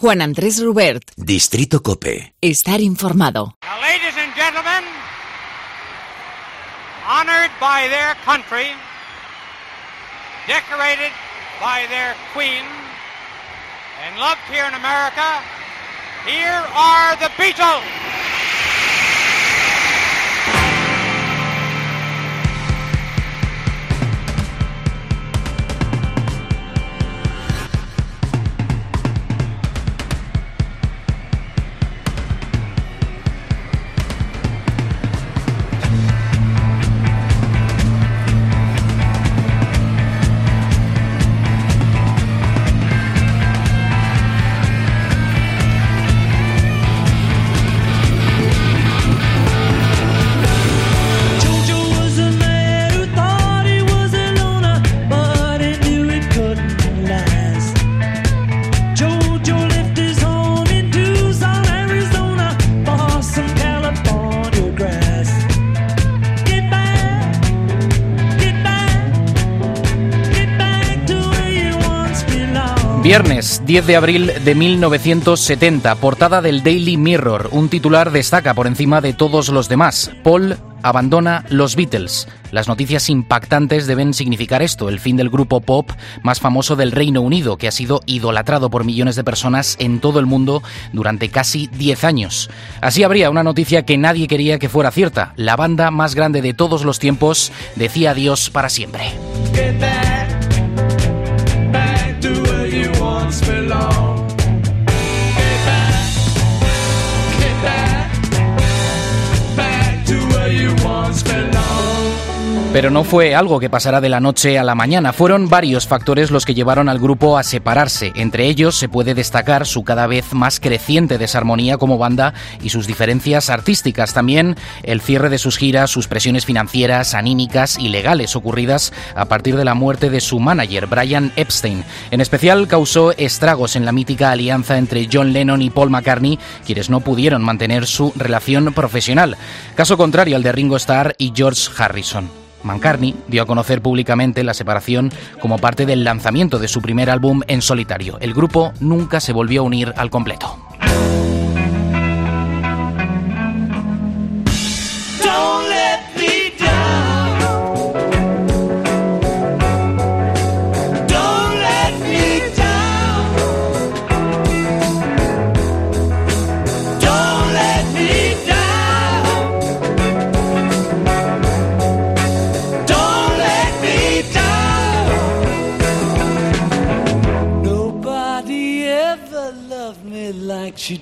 Juan Andrés Rubert. Distrito Cope. Estar informado. Now, ladies and gentlemen, honored by their country, decorated by their queen, and loved here in America, here are the Beatles. Viernes 10 de abril de 1970, portada del Daily Mirror. Un titular destaca por encima de todos los demás. Paul abandona los Beatles. Las noticias impactantes deben significar esto, el fin del grupo pop más famoso del Reino Unido, que ha sido idolatrado por millones de personas en todo el mundo durante casi 10 años. Así habría una noticia que nadie quería que fuera cierta. La banda más grande de todos los tiempos decía adiós para siempre. belong. Pero no fue algo que pasara de la noche a la mañana, fueron varios factores los que llevaron al grupo a separarse. Entre ellos se puede destacar su cada vez más creciente desarmonía como banda y sus diferencias artísticas. También el cierre de sus giras, sus presiones financieras, anímicas y legales ocurridas a partir de la muerte de su manager, Brian Epstein. En especial causó estragos en la mítica alianza entre John Lennon y Paul McCartney, quienes no pudieron mantener su relación profesional. Caso contrario al de Ringo Starr y George Harrison. McCartney dio a conocer públicamente la separación como parte del lanzamiento de su primer álbum en solitario. El grupo nunca se volvió a unir al completo.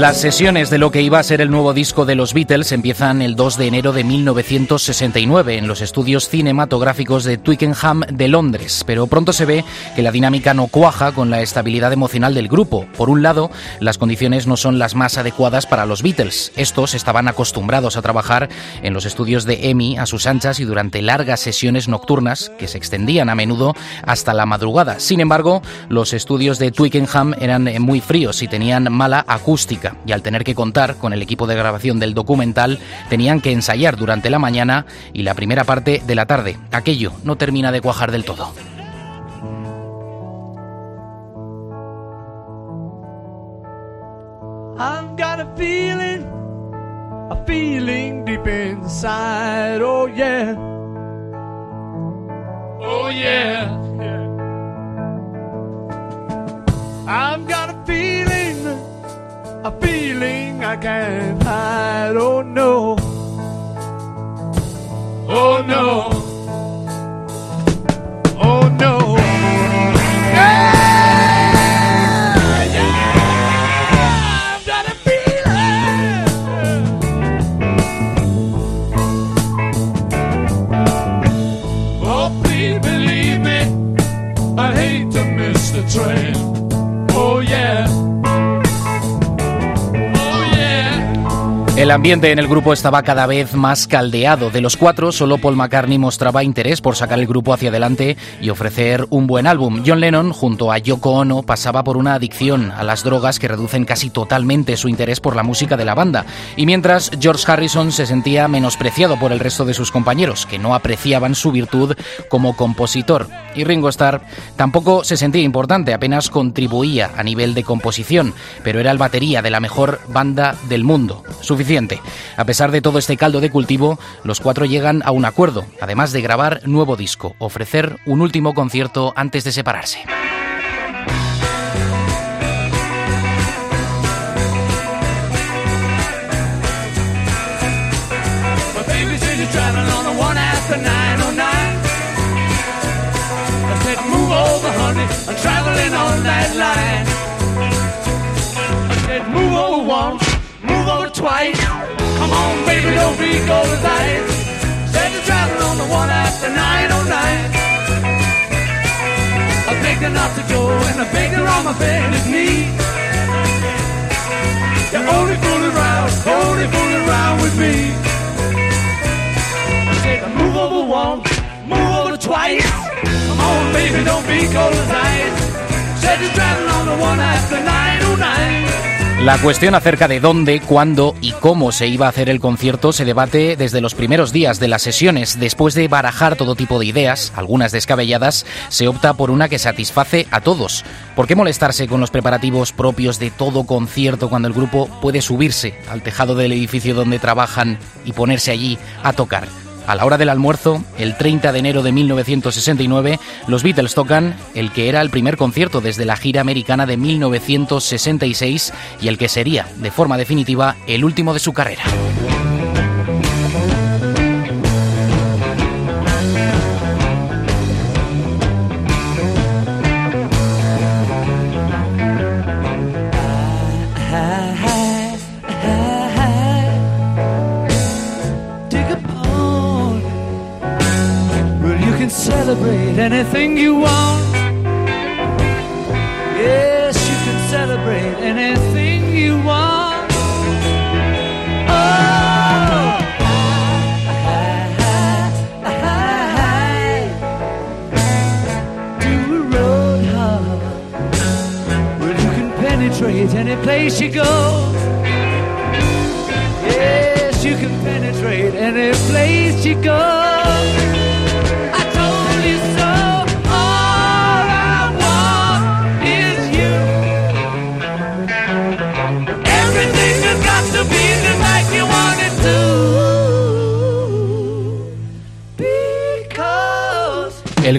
Las sesiones de lo que iba a ser el nuevo disco de los Beatles empiezan el 2 de enero de 1969 en los estudios cinematográficos de Twickenham de Londres, pero pronto se ve que la dinámica no cuaja con la estabilidad emocional del grupo. Por un lado, las condiciones no son las más adecuadas para los Beatles. Estos estaban acostumbrados a trabajar en los estudios de EMI a sus anchas y durante largas sesiones nocturnas que se extendían a menudo hasta la madrugada. Sin embargo, los estudios de Twickenham eran muy fríos y tenían mala acústica y al tener que contar con el equipo de grabación del documental tenían que ensayar durante la mañana y la primera parte de la tarde. Aquello no termina de cuajar del todo. I've got a feeling, a feeling deep inside. Oh yeah. Oh yeah. I've got a feeling, a feeling I can't hide. Oh no. Oh no. El ambiente en el grupo estaba cada vez más caldeado. De los cuatro, solo Paul McCartney mostraba interés por sacar el grupo hacia adelante y ofrecer un buen álbum. John Lennon, junto a Yoko Ono, pasaba por una adicción a las drogas que reducen casi totalmente su interés por la música de la banda. Y mientras George Harrison se sentía menospreciado por el resto de sus compañeros, que no apreciaban su virtud como compositor. Y Ringo Starr tampoco se sentía importante, apenas contribuía a nivel de composición, pero era el batería de la mejor banda del mundo. Suficiente a pesar de todo este caldo de cultivo, los cuatro llegan a un acuerdo, además de grabar nuevo disco, ofrecer un último concierto antes de separarse. Baby, don't be gold eyes. Said you're traveling on the one after 909. I begged her not to go, and I begged her on my bended knee. You're only fooling around, only fooling around with me. I said, move over once, move over twice. Come on, baby, don't be cold as ice. Said you're traveling on the one after 909. La cuestión acerca de dónde, cuándo y cómo se iba a hacer el concierto se debate desde los primeros días de las sesiones. Después de barajar todo tipo de ideas, algunas descabelladas, se opta por una que satisface a todos. ¿Por qué molestarse con los preparativos propios de todo concierto cuando el grupo puede subirse al tejado del edificio donde trabajan y ponerse allí a tocar? A la hora del almuerzo, el 30 de enero de 1969, los Beatles tocan el que era el primer concierto desde la gira americana de 1966 y el que sería, de forma definitiva, el último de su carrera. Celebrate anything you want. Yes, you can celebrate anything you want. Oh, Do a road hard where you can penetrate any place you go. Yes, you can penetrate any place you go.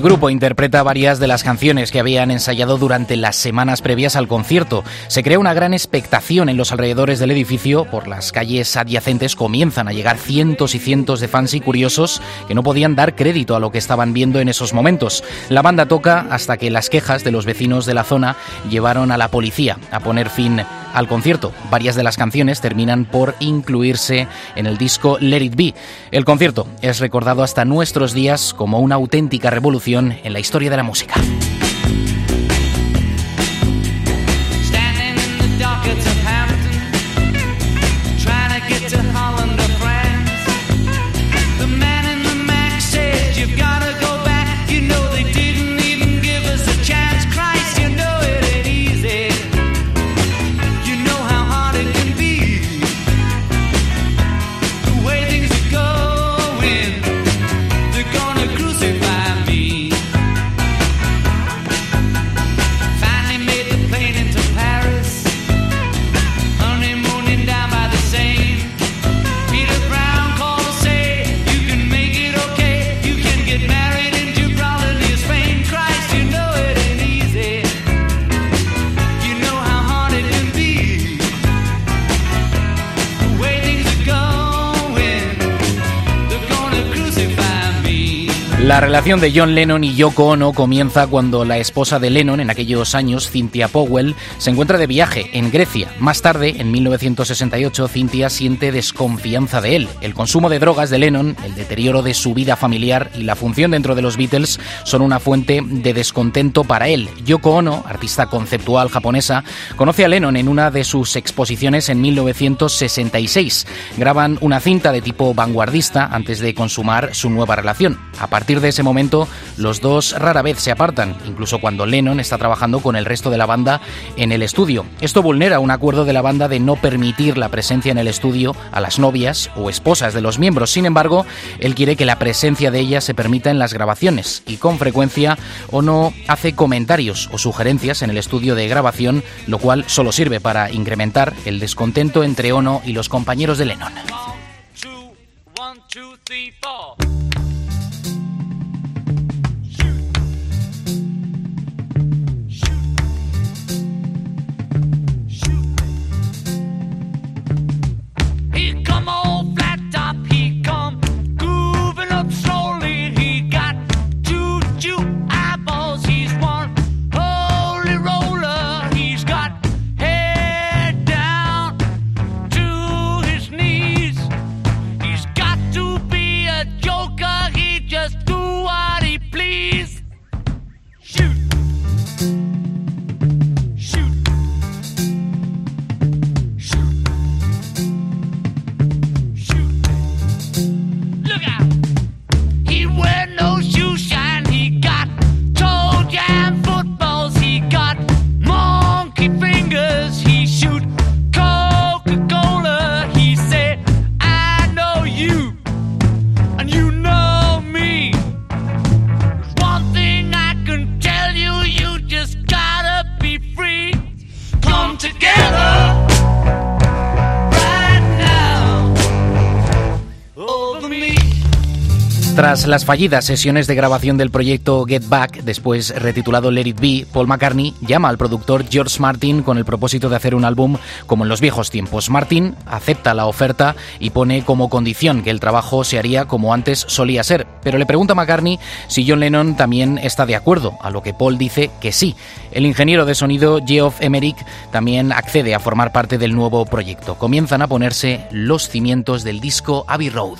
El grupo interpreta varias de las canciones que habían ensayado durante las semanas previas al concierto. Se crea una gran expectación en los alrededores del edificio. Por las calles adyacentes comienzan a llegar cientos y cientos de fans y curiosos que no podían dar crédito a lo que estaban viendo en esos momentos. La banda toca hasta que las quejas de los vecinos de la zona llevaron a la policía a poner fin al concierto. Varias de las canciones terminan por incluirse en el disco Let It Be. El concierto es recordado hasta nuestros días como una auténtica revolución en la historia de la música. La relación de John Lennon y Yoko Ono comienza cuando la esposa de Lennon en aquellos años, Cynthia Powell, se encuentra de viaje en Grecia. Más tarde, en 1968, Cynthia siente desconfianza de él. El consumo de drogas de Lennon, el deterioro de su vida familiar y la función dentro de los Beatles son una fuente de descontento para él. Yoko Ono, artista conceptual japonesa, conoce a Lennon en una de sus exposiciones en 1966. Graban una cinta de tipo vanguardista antes de consumar su nueva relación. A partir de ese momento, los dos rara vez se apartan, incluso cuando Lennon está trabajando con el resto de la banda en el estudio. Esto vulnera un acuerdo de la banda de no permitir la presencia en el estudio a las novias o esposas de los miembros. Sin embargo, él quiere que la presencia de ellas se permita en las grabaciones y con frecuencia Ono hace comentarios o sugerencias en el estudio de grabación, lo cual solo sirve para incrementar el descontento entre Ono y los compañeros de Lennon. Tras las fallidas sesiones de grabación del proyecto Get Back, después retitulado Let It Be, Paul McCartney llama al productor George Martin con el propósito de hacer un álbum como en los viejos tiempos. Martin acepta la oferta y pone como condición que el trabajo se haría como antes solía ser, pero le pregunta a McCartney si John Lennon también está de acuerdo, a lo que Paul dice que sí. El ingeniero de sonido Geoff Emerick también accede a formar parte del nuevo proyecto. Comienzan a ponerse los cimientos del disco Abbey Road.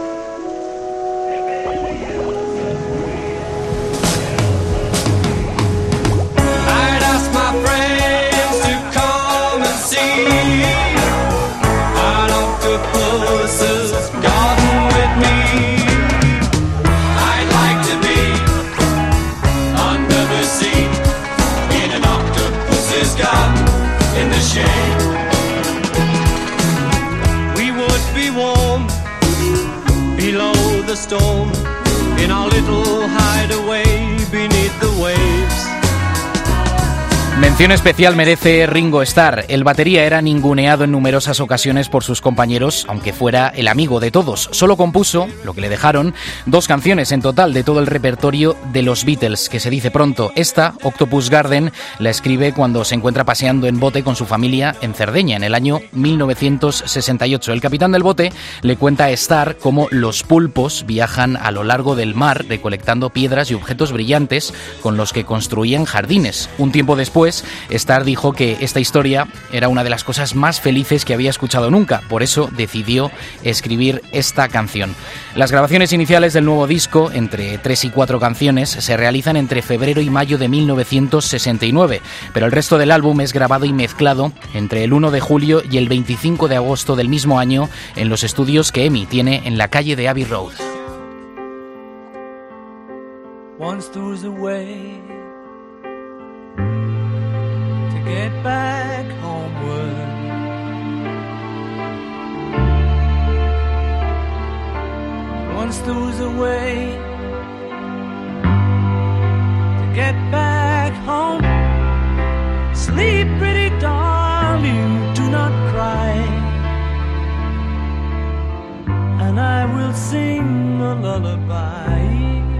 Storm in our little hideaway beneath. Mención especial merece Ringo Starr. El batería era ninguneado en numerosas ocasiones por sus compañeros, aunque fuera el amigo de todos. Solo compuso, lo que le dejaron, dos canciones en total de todo el repertorio de los Beatles, que se dice pronto. Esta, Octopus Garden, la escribe cuando se encuentra paseando en bote con su familia en Cerdeña, en el año 1968. El capitán del bote le cuenta a Starr cómo los pulpos viajan a lo largo del mar recolectando piedras y objetos brillantes con los que construían jardines. Un tiempo después, Star dijo que esta historia era una de las cosas más felices que había escuchado nunca, por eso decidió escribir esta canción. Las grabaciones iniciales del nuevo disco, entre tres y cuatro canciones, se realizan entre febrero y mayo de 1969, pero el resto del álbum es grabado y mezclado entre el 1 de julio y el 25 de agosto del mismo año en los estudios que Emi tiene en la calle de Abbey Road. To get back home. Sleep, pretty darling, do not cry. And I will sing a lullaby.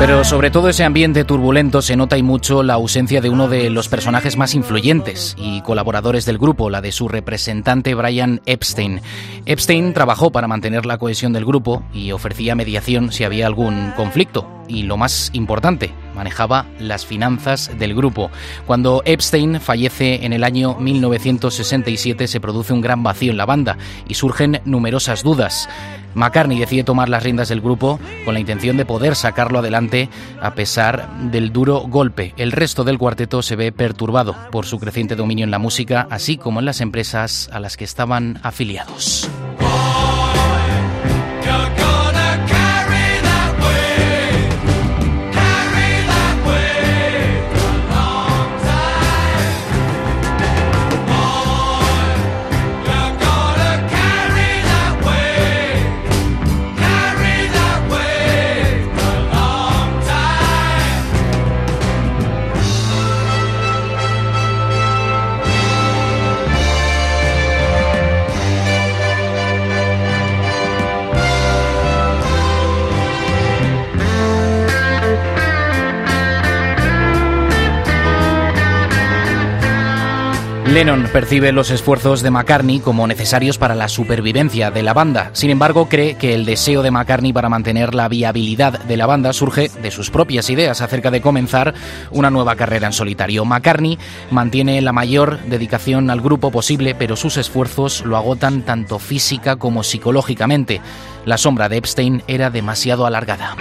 Pero sobre todo ese ambiente turbulento se nota y mucho la ausencia de uno de los personajes más influyentes y colaboradores del grupo, la de su representante Brian Epstein. Epstein trabajó para mantener la cohesión del grupo y ofrecía mediación si había algún conflicto. Y lo más importante, manejaba las finanzas del grupo. Cuando Epstein fallece en el año 1967 se produce un gran vacío en la banda y surgen numerosas dudas. McCartney decide tomar las riendas del grupo con la intención de poder sacarlo adelante a pesar del duro golpe. El resto del cuarteto se ve perturbado por su creciente dominio en la música, así como en las empresas a las que estaban afiliados. Lennon percibe los esfuerzos de McCartney como necesarios para la supervivencia de la banda. Sin embargo, cree que el deseo de McCartney para mantener la viabilidad de la banda surge de sus propias ideas acerca de comenzar una nueva carrera en solitario. McCartney mantiene la mayor dedicación al grupo posible, pero sus esfuerzos lo agotan tanto física como psicológicamente. La sombra de Epstein era demasiado alargada.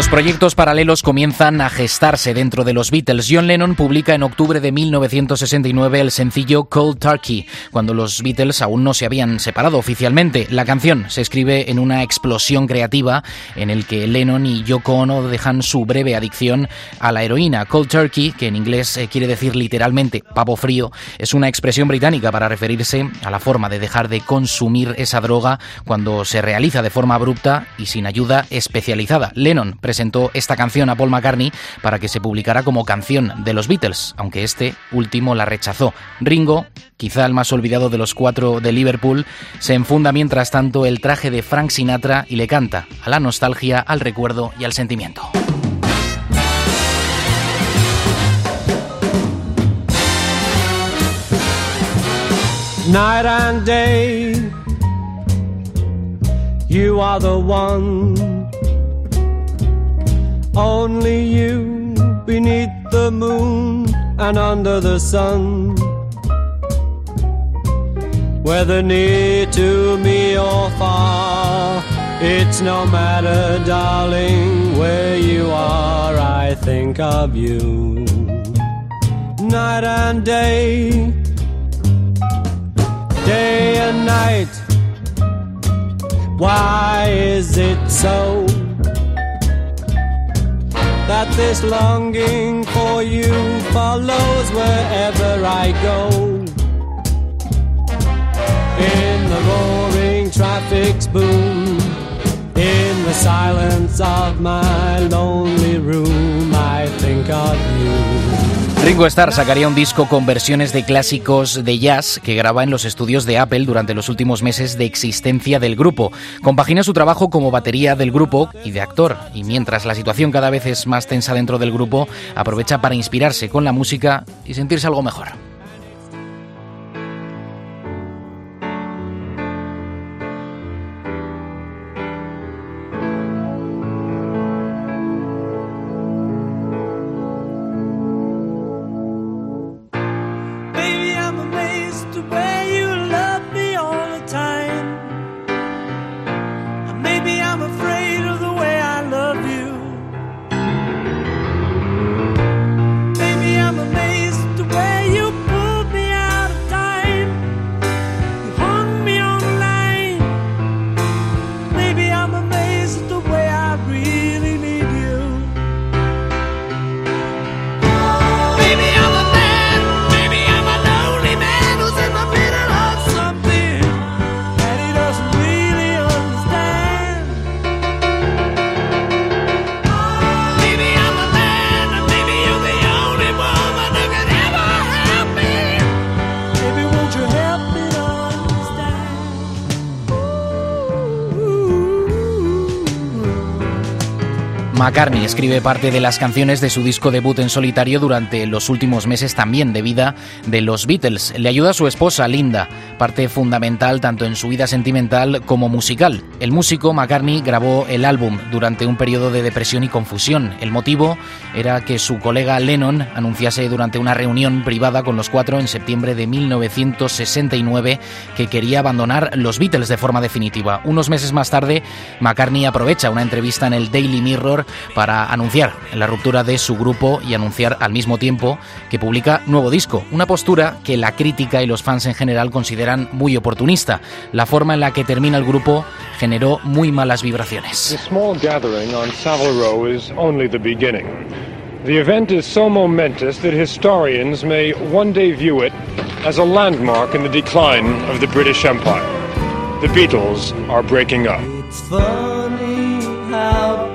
Los proyectos paralelos comienzan a gestarse dentro de los Beatles. John Lennon publica en octubre de 1969 el sencillo Cold Turkey, cuando los Beatles aún no se habían separado oficialmente. La canción se escribe en una explosión creativa en el que Lennon y Yoko Ono dejan su breve adicción a la heroína. Cold Turkey, que en inglés eh, quiere decir literalmente pavo frío, es una expresión británica para referirse a la forma de dejar de consumir esa droga cuando se realiza de forma abrupta y sin ayuda especializada. Lennon presentó esta canción a Paul McCartney para que se publicara como canción de los Beatles, aunque este último la rechazó. Ringo, quizá el más olvidado de los cuatro de Liverpool, se enfunda mientras tanto el traje de Frank Sinatra y le canta a la nostalgia, al recuerdo y al sentimiento. night and day. You are the one, only you beneath the moon and under the sun. Whether near to me or far, it's no matter, darling, where you are, I think of you. Night and day day and night. Why is it so that this longing for you follows wherever I go? In the roaring traffic's boom, in the silence of my lonely Sacaría un disco con versiones de clásicos de jazz que graba en los estudios de Apple durante los últimos meses de existencia del grupo. Compagina su trabajo como batería del grupo y de actor, y mientras la situación cada vez es más tensa dentro del grupo, aprovecha para inspirarse con la música y sentirse algo mejor. McCartney escribe parte de las canciones de su disco debut en solitario durante los últimos meses también de vida de los Beatles. Le ayuda a su esposa Linda, parte fundamental tanto en su vida sentimental como musical. El músico McCartney grabó el álbum durante un periodo de depresión y confusión. El motivo era que su colega Lennon anunciase durante una reunión privada con los cuatro en septiembre de 1969 que quería abandonar los Beatles de forma definitiva. Unos meses más tarde, McCartney aprovecha una entrevista en el Daily Mirror para anunciar la ruptura de su grupo y anunciar al mismo tiempo que publica nuevo disco, una postura que la crítica y los fans en general consideran muy oportunista. La forma en la que termina el grupo generó muy malas vibraciones. The event is so momentous that historians may one day view it as a landmark in the decline of the British Empire. The Beatles are breaking up. It's funny how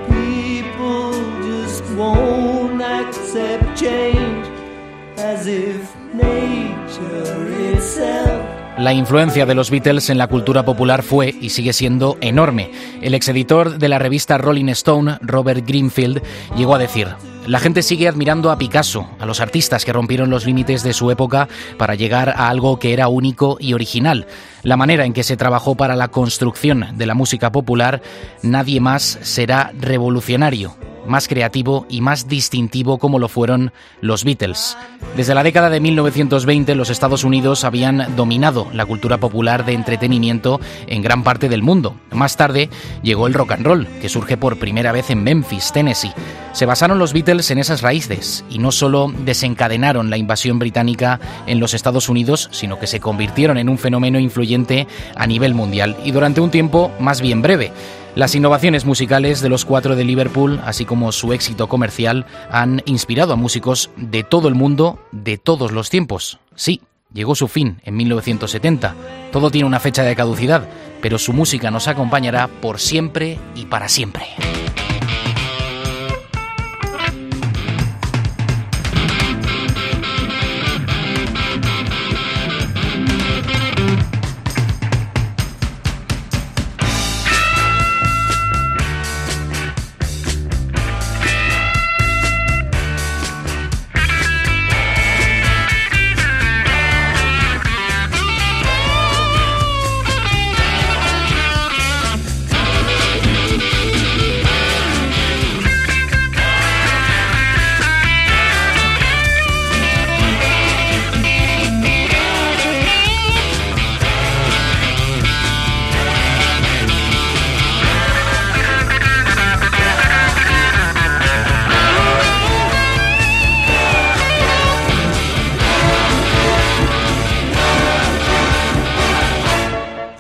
La influencia de los Beatles en la cultura popular fue y sigue siendo enorme. El exeditor de la revista Rolling Stone, Robert Greenfield, llegó a decir, la gente sigue admirando a Picasso, a los artistas que rompieron los límites de su época para llegar a algo que era único y original. La manera en que se trabajó para la construcción de la música popular, nadie más será revolucionario más creativo y más distintivo como lo fueron los Beatles. Desde la década de 1920 los Estados Unidos habían dominado la cultura popular de entretenimiento en gran parte del mundo. Más tarde llegó el rock and roll, que surge por primera vez en Memphis, Tennessee. Se basaron los Beatles en esas raíces y no solo desencadenaron la invasión británica en los Estados Unidos, sino que se convirtieron en un fenómeno influyente a nivel mundial y durante un tiempo más bien breve. Las innovaciones musicales de los cuatro de Liverpool, así como su éxito comercial, han inspirado a músicos de todo el mundo, de todos los tiempos. Sí, llegó su fin en 1970. Todo tiene una fecha de caducidad, pero su música nos acompañará por siempre y para siempre.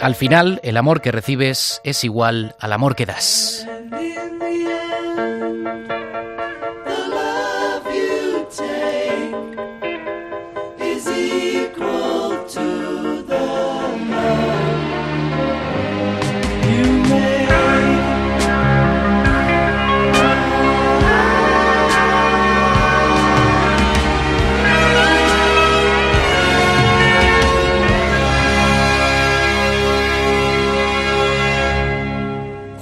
Al final, el amor que recibes es igual al amor que das.